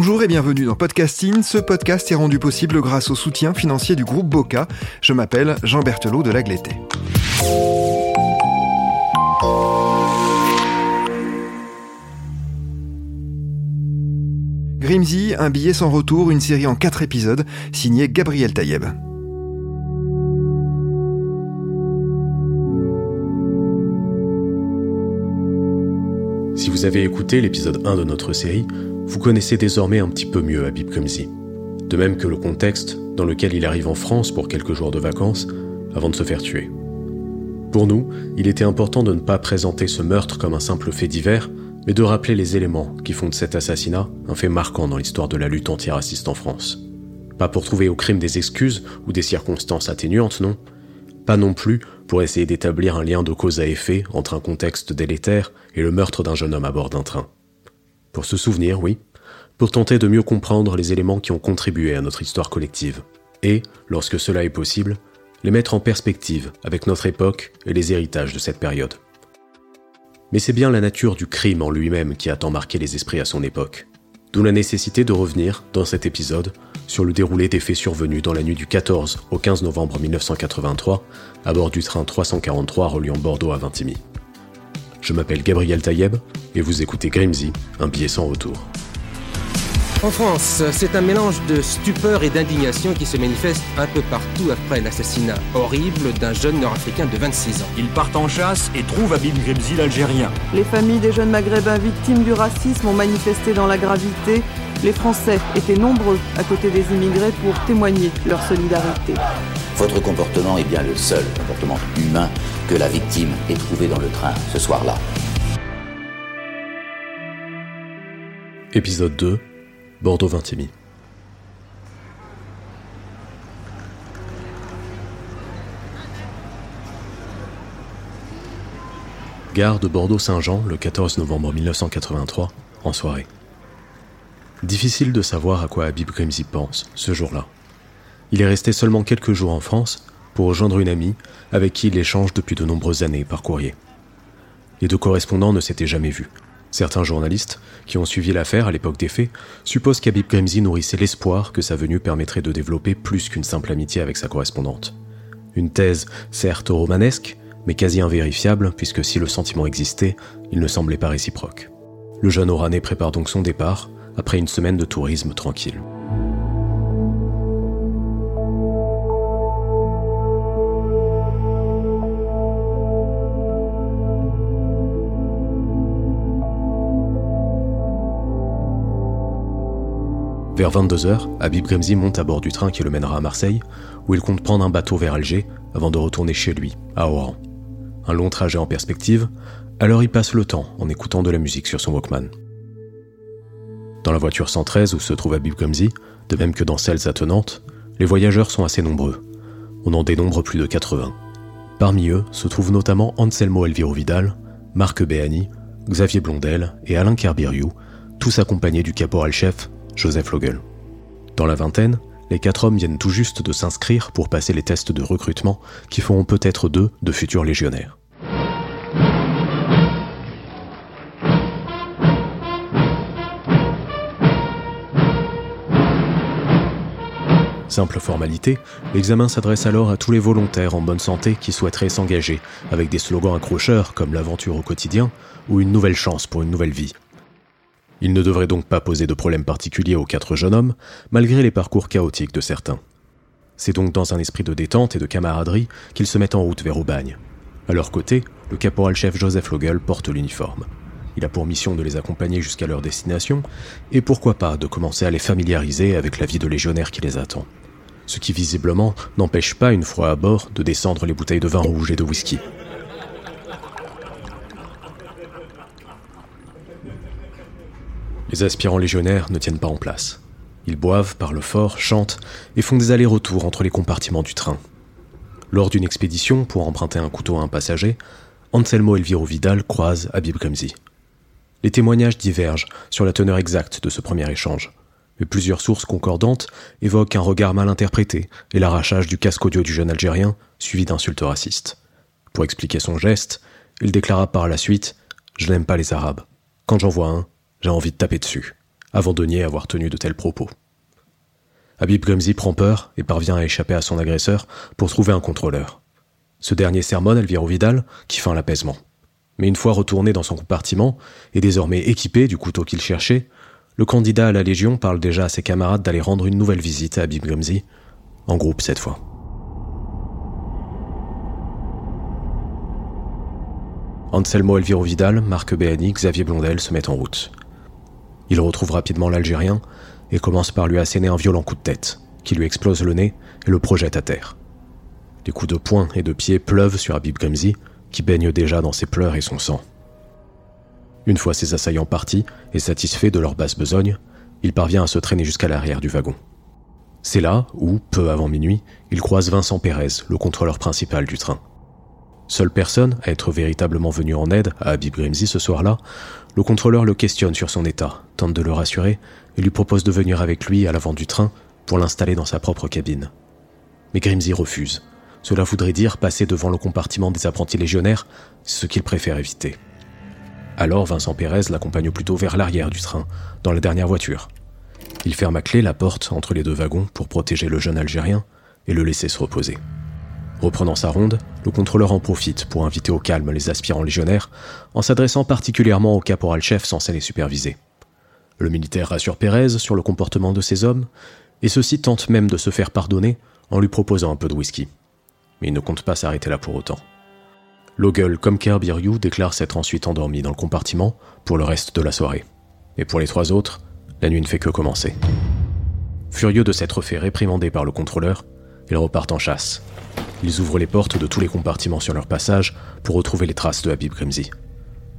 Bonjour et bienvenue dans Podcasting. Ce podcast est rendu possible grâce au soutien financier du groupe Boca. Je m'appelle Jean Berthelot de Lagleté. Grimsy, un billet sans retour, une série en quatre épisodes, signée Gabriel Taïeb. Si vous avez écouté l'épisode 1 de notre série, vous connaissez désormais un petit peu mieux Habib Grimsy. De même que le contexte dans lequel il arrive en France pour quelques jours de vacances avant de se faire tuer. Pour nous, il était important de ne pas présenter ce meurtre comme un simple fait divers, mais de rappeler les éléments qui font de cet assassinat un fait marquant dans l'histoire de la lutte antiraciste en France. Pas pour trouver au crime des excuses ou des circonstances atténuantes, non. Pas non plus pour essayer d'établir un lien de cause à effet entre un contexte délétère et le meurtre d'un jeune homme à bord d'un train. Pour se souvenir, oui, pour tenter de mieux comprendre les éléments qui ont contribué à notre histoire collective, et, lorsque cela est possible, les mettre en perspective avec notre époque et les héritages de cette période. Mais c'est bien la nature du crime en lui-même qui a tant marqué les esprits à son époque. D'où la nécessité de revenir, dans cet épisode, sur le déroulé des faits survenus dans la nuit du 14 au 15 novembre 1983, à bord du train 343 reliant Bordeaux à Vintimille. Je m'appelle Gabriel Taïeb et vous écoutez Grimsy, un billet sans retour. En France, c'est un mélange de stupeur et d'indignation qui se manifeste un peu partout après l'assassinat horrible d'un jeune nord-africain de 26 ans. Ils partent en chasse et trouvent Habib Grimzi l'Algérien. Les familles des jeunes maghrébins victimes du racisme ont manifesté dans la gravité. Les Français étaient nombreux à côté des immigrés pour témoigner leur solidarité. Votre comportement est bien le seul comportement que la victime ait trouvé dans le train ce soir-là. Épisode 2 Bordeaux-Vintimille. Gare de Bordeaux-Saint-Jean le 14 novembre 1983, en soirée. Difficile de savoir à quoi Habib Grimsy pense ce jour-là. Il est resté seulement quelques jours en France pour rejoindre une amie avec qui il échange depuis de nombreuses années par courrier. Les deux correspondants ne s'étaient jamais vus. Certains journalistes, qui ont suivi l'affaire à l'époque des faits, supposent qu'Habib Grimsy nourrissait l'espoir que sa venue permettrait de développer plus qu'une simple amitié avec sa correspondante. Une thèse certes romanesque, mais quasi invérifiable, puisque si le sentiment existait, il ne semblait pas réciproque. Le jeune Oranais prépare donc son départ, après une semaine de tourisme tranquille. Vers 22h, Habib Grimsy monte à bord du train qui le mènera à Marseille, où il compte prendre un bateau vers Alger avant de retourner chez lui, à Oran. Un long trajet en perspective, alors il passe le temps en écoutant de la musique sur son Walkman. Dans la voiture 113 où se trouve Habib Grimsy, de même que dans celles attenantes, les voyageurs sont assez nombreux. On en dénombre plus de 80. Parmi eux se trouvent notamment Anselmo Elviro Vidal, Marc Béani, Xavier Blondel et Alain Kerbiriou, tous accompagnés du caporal-chef Joseph Logel. Dans la vingtaine, les quatre hommes viennent tout juste de s'inscrire pour passer les tests de recrutement qui feront peut-être d'eux de futurs légionnaires. Simple formalité, l'examen s'adresse alors à tous les volontaires en bonne santé qui souhaiteraient s'engager, avec des slogans accrocheurs comme l'aventure au quotidien ou une nouvelle chance pour une nouvelle vie. Il ne devrait donc pas poser de problème particulier aux quatre jeunes hommes, malgré les parcours chaotiques de certains. C'est donc dans un esprit de détente et de camaraderie qu'ils se mettent en route vers Aubagne. À leur côté, le caporal-chef Joseph Logel porte l'uniforme. Il a pour mission de les accompagner jusqu'à leur destination, et pourquoi pas de commencer à les familiariser avec la vie de légionnaire qui les attend. Ce qui visiblement n'empêche pas, une fois à bord, de descendre les bouteilles de vin rouge et de whisky. Les aspirants légionnaires ne tiennent pas en place. Ils boivent, parlent fort, chantent et font des allers-retours entre les compartiments du train. Lors d'une expédition pour emprunter un couteau à un passager, Anselmo Elviro Vidal croise Habib Kremzi. Les témoignages divergent sur la teneur exacte de ce premier échange, mais plusieurs sources concordantes évoquent un regard mal interprété et l'arrachage du casque audio du jeune Algérien, suivi d'insultes racistes. Pour expliquer son geste, il déclara par la suite Je n'aime pas les Arabes. Quand j'en vois un, j'ai envie de taper dessus avant de nier avoir tenu de tels propos. Habib Grimzi prend peur et parvient à échapper à son agresseur pour trouver un contrôleur. Ce dernier sermonne Elviro Vidal, qui feint l'apaisement. Mais une fois retourné dans son compartiment, et désormais équipé du couteau qu'il cherchait, le candidat à la Légion parle déjà à ses camarades d'aller rendre une nouvelle visite à Habib Grimzi, en groupe cette fois. Anselmo Elviro Vidal, Marc Béani, Xavier Blondel se mettent en route. Il retrouve rapidement l'Algérien et commence par lui asséner un violent coup de tête, qui lui explose le nez et le projette à terre. Des coups de poing et de pied pleuvent sur Habib Grimzi, qui baigne déjà dans ses pleurs et son sang. Une fois ses assaillants partis et satisfaits de leur basse besogne, il parvient à se traîner jusqu'à l'arrière du wagon. C'est là où, peu avant minuit, il croise Vincent Pérez, le contrôleur principal du train. Seule personne à être véritablement venue en aide à Habib Grimzi ce soir-là, le contrôleur le questionne sur son état, tente de le rassurer et lui propose de venir avec lui à l'avant du train pour l'installer dans sa propre cabine. Mais Grimsy refuse. Cela voudrait dire passer devant le compartiment des apprentis légionnaires, ce qu'il préfère éviter. Alors Vincent Pérez l'accompagne plutôt vers l'arrière du train, dans la dernière voiture. Il ferme à clé la porte entre les deux wagons pour protéger le jeune Algérien et le laisser se reposer. Reprenant sa ronde, le contrôleur en profite pour inviter au calme les aspirants légionnaires, en s'adressant particulièrement au caporal-chef censé les superviser. Le militaire rassure Pérez sur le comportement de ses hommes, et ceux-ci tentent même de se faire pardonner en lui proposant un peu de whisky. Mais il ne compte pas s'arrêter là pour autant. Logel comme Kerbiriou déclare s'être ensuite endormi dans le compartiment pour le reste de la soirée. Et pour les trois autres, la nuit ne fait que commencer. Furieux de s'être fait réprimander par le contrôleur, ils repartent en chasse, ils ouvrent les portes de tous les compartiments sur leur passage pour retrouver les traces de Habib Kremzi.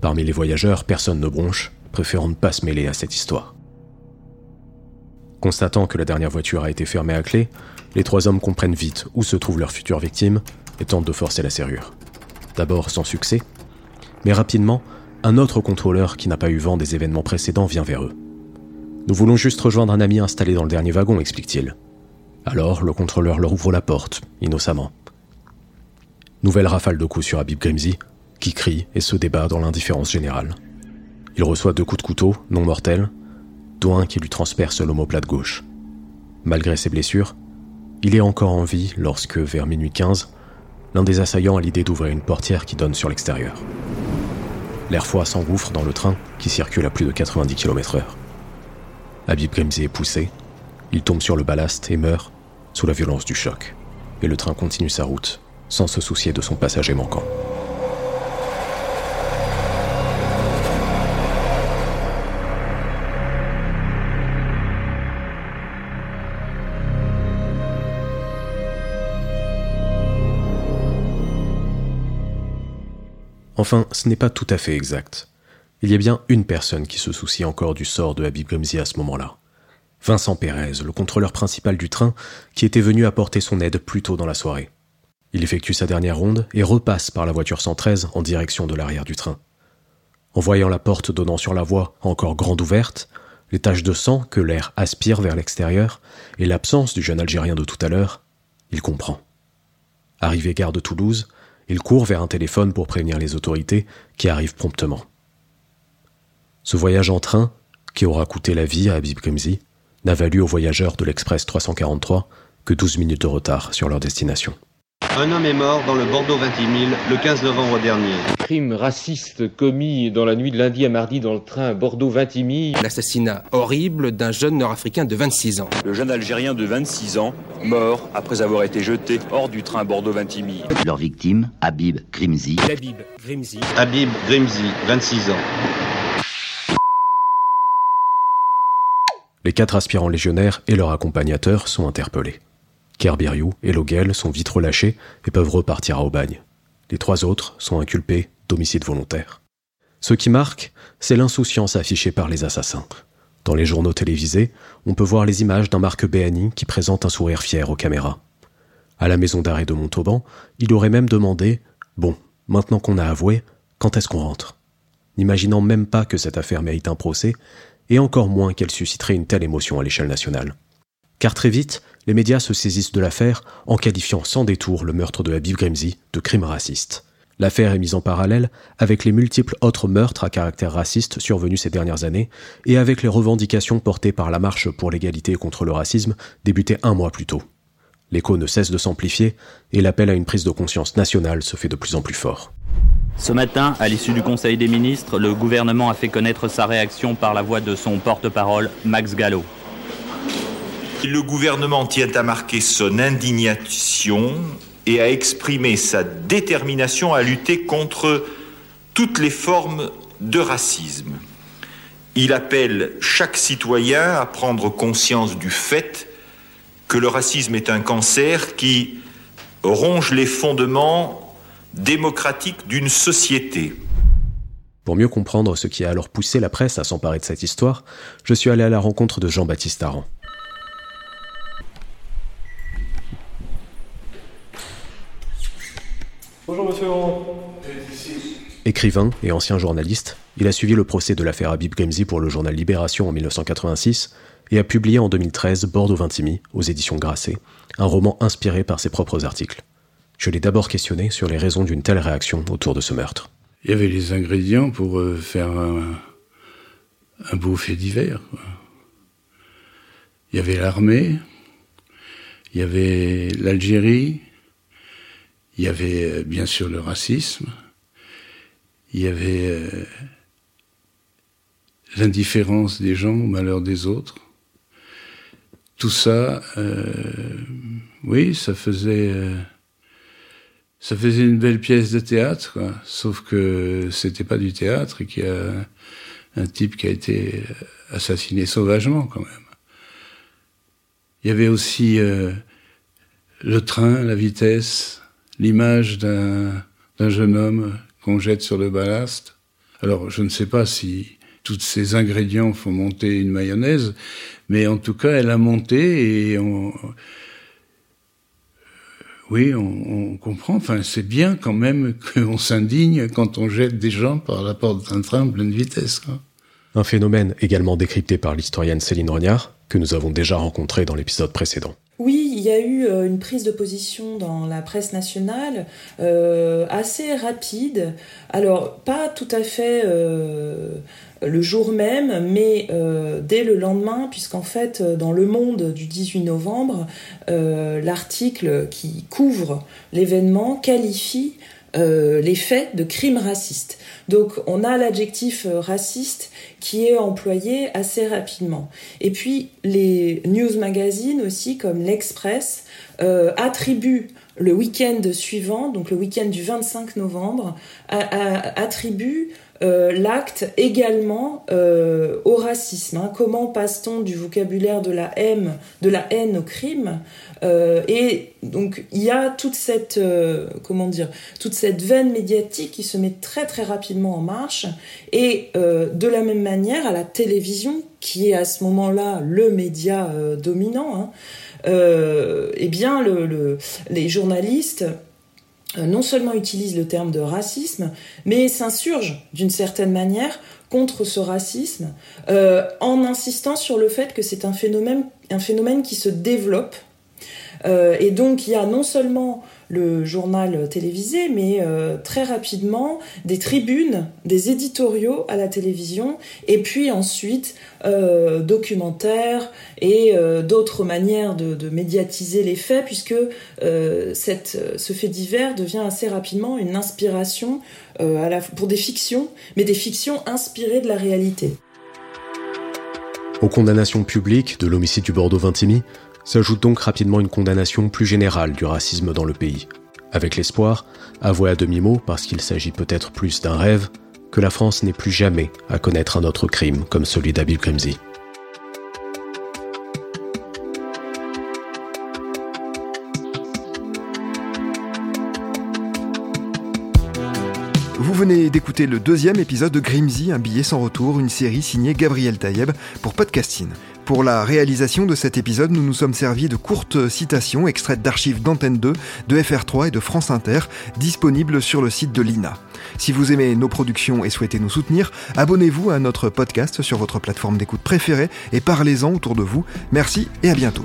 Parmi les voyageurs, personne ne bronche, préférant ne pas se mêler à cette histoire. Constatant que la dernière voiture a été fermée à clé, les trois hommes comprennent vite où se trouve leur future victime et tentent de forcer la serrure. D'abord sans succès, mais rapidement, un autre contrôleur qui n'a pas eu vent des événements précédents vient vers eux. Nous voulons juste rejoindre un ami installé dans le dernier wagon, explique-t-il. Alors le contrôleur leur ouvre la porte, innocemment. Nouvelle rafale de coups sur Habib Grimzi, qui crie et se débat dans l'indifférence générale. Il reçoit deux coups de couteau, non mortels, dont un qui lui transperce l'omoplate gauche. Malgré ses blessures, il est encore en vie lorsque, vers minuit 15, l'un des assaillants a l'idée d'ouvrir une portière qui donne sur l'extérieur. L'air froid s'engouffre dans le train qui circule à plus de 90 km/h. Habib Grimzi est poussé, il tombe sur le ballast et meurt sous la violence du choc. Et le train continue sa route sans se soucier de son passager manquant. Enfin, ce n'est pas tout à fait exact. Il y a bien une personne qui se soucie encore du sort de Habib Gomzi à ce moment-là. Vincent Pérez, le contrôleur principal du train, qui était venu apporter son aide plus tôt dans la soirée. Il effectue sa dernière ronde et repasse par la voiture 113 en direction de l'arrière du train. En voyant la porte donnant sur la voie encore grande ouverte, les taches de sang que l'air aspire vers l'extérieur et l'absence du jeune Algérien de tout à l'heure, il comprend. Arrivé gare de Toulouse, il court vers un téléphone pour prévenir les autorités qui arrivent promptement. Ce voyage en train, qui aura coûté la vie à Habib Grimzi, n'a valu aux voyageurs de l'Express 343 que 12 minutes de retard sur leur destination. Un homme est mort dans le Bordeaux 20 000 le 15 novembre dernier. Crime raciste commis dans la nuit de lundi à mardi dans le train Bordeaux 20 000. L'assassinat horrible d'un jeune Nord-Africain de 26 ans. Le jeune Algérien de 26 ans, mort après avoir été jeté hors du train Bordeaux 20 000. Leur victime, Habib Grimzi. Habib Grimzi. Habib Grimzi, 26 ans. Les quatre aspirants légionnaires et leurs accompagnateurs sont interpellés. Kerbiriou et Logel sont vite relâchés et peuvent repartir à Aubagne. Les trois autres sont inculpés d'homicide volontaire. Ce qui marque, c'est l'insouciance affichée par les assassins. Dans les journaux télévisés, on peut voir les images d'un Marc Béani qui présente un sourire fier aux caméras. À la maison d'arrêt de Montauban, il aurait même demandé Bon, maintenant qu'on a avoué, quand est-ce qu'on rentre? N'imaginant même pas que cette affaire mérite un procès, et encore moins qu'elle susciterait une telle émotion à l'échelle nationale. Car très vite, les médias se saisissent de l'affaire en qualifiant sans détour le meurtre de Habib Grimzi de crime raciste. L'affaire est mise en parallèle avec les multiples autres meurtres à caractère raciste survenus ces dernières années et avec les revendications portées par la marche pour l'égalité contre le racisme débutée un mois plus tôt. L'écho ne cesse de s'amplifier et l'appel à une prise de conscience nationale se fait de plus en plus fort. Ce matin, à l'issue du Conseil des ministres, le gouvernement a fait connaître sa réaction par la voix de son porte-parole, Max Gallo. Le gouvernement tient à marquer son indignation et à exprimer sa détermination à lutter contre toutes les formes de racisme. Il appelle chaque citoyen à prendre conscience du fait que le racisme est un cancer qui ronge les fondements démocratiques d'une société. Pour mieux comprendre ce qui a alors poussé la presse à s'emparer de cette histoire, je suis allé à la rencontre de Jean-Baptiste Aran. Bonjour monsieur Écrivain et ancien journaliste, il a suivi le procès de l'affaire Habib Grimzi pour le journal Libération en 1986 et a publié en 2013 Bordeaux Vintimille aux éditions Grasset, un roman inspiré par ses propres articles. Je l'ai d'abord questionné sur les raisons d'une telle réaction autour de ce meurtre. Il y avait les ingrédients pour euh, faire un, beau fait divers. Il y avait l'armée, il y avait l'Algérie, il y avait euh, bien sûr le racisme, il y avait euh, l'indifférence des gens au malheur des autres, tout ça, oui, ça faisait, ça faisait une belle pièce de théâtre, quoi. sauf que c'était pas du théâtre et qu'il y a un type qui a été assassiné sauvagement quand même. Il y avait aussi euh, le train, la vitesse, l'image d'un jeune homme qu'on jette sur le ballast. Alors, je ne sais pas si tous ces ingrédients font monter une mayonnaise, mais en tout cas, elle a monté et on, oui, on, comprend. Enfin, c'est bien quand même qu'on s'indigne quand on jette des gens par la porte d'un train en pleine vitesse. Un phénomène également décrypté par l'historienne Céline Rognard, que nous avons déjà rencontré dans l'épisode précédent. Oui, il y a eu euh, une prise de position dans la presse nationale euh, assez rapide. Alors, pas tout à fait euh, le jour même, mais euh, dès le lendemain, puisqu'en fait, euh, dans Le Monde du 18 novembre, euh, l'article qui couvre l'événement qualifie les faits de crimes racistes. Donc on a l'adjectif raciste qui est employé assez rapidement. Et puis les news magazines aussi, comme l'Express, attribuent le week-end suivant, donc le week-end du 25 novembre, attribuent euh, l'acte également euh, au racisme. Hein. Comment passe-t-on du vocabulaire de la haine, au crime euh, Et donc il y a toute cette veine médiatique qui se met très très rapidement en marche. Et de la même manière à la télévision, qui est à ce moment-là le média dominant, hein, eh bien le, les journalistes non seulement utilise le terme de racisme, mais s'insurge d'une certaine manière contre ce racisme euh, en insistant sur le fait que c'est un phénomène, un phénomène qui se développe. Euh, et donc il y a non seulement le journal télévisé, mais euh, très rapidement des tribunes, des éditoriaux à la télévision, et puis ensuite euh, documentaires et d'autres manières de, médiatiser les faits, puisque ce fait divers devient assez rapidement une inspiration pour des fictions, mais des fictions inspirées de la réalité. Aux condamnations publiques de l'homicide du Bordeaux-Vintimille, S'ajoute donc rapidement une condamnation plus générale du racisme dans le pays, avec l'espoir, avoué à demi-mot parce qu'il s'agit peut-être plus d'un rêve, que la France n'ait plus jamais à connaître un autre crime comme celui d'Abil Kremzi. venez d'écouter le deuxième épisode de Grimsy, un billet sans retour, une série signée Gabriel Taïeb pour Podcasting. Pour la réalisation de cet épisode, nous nous sommes servis de courtes citations extraites d'archives d'Antenne 2, de FR3 et de France Inter, disponibles sur le site de l'INA. Si vous aimez nos productions et souhaitez nous soutenir, abonnez-vous à notre podcast sur votre plateforme d'écoute préférée et parlez-en autour de vous. Merci et à bientôt.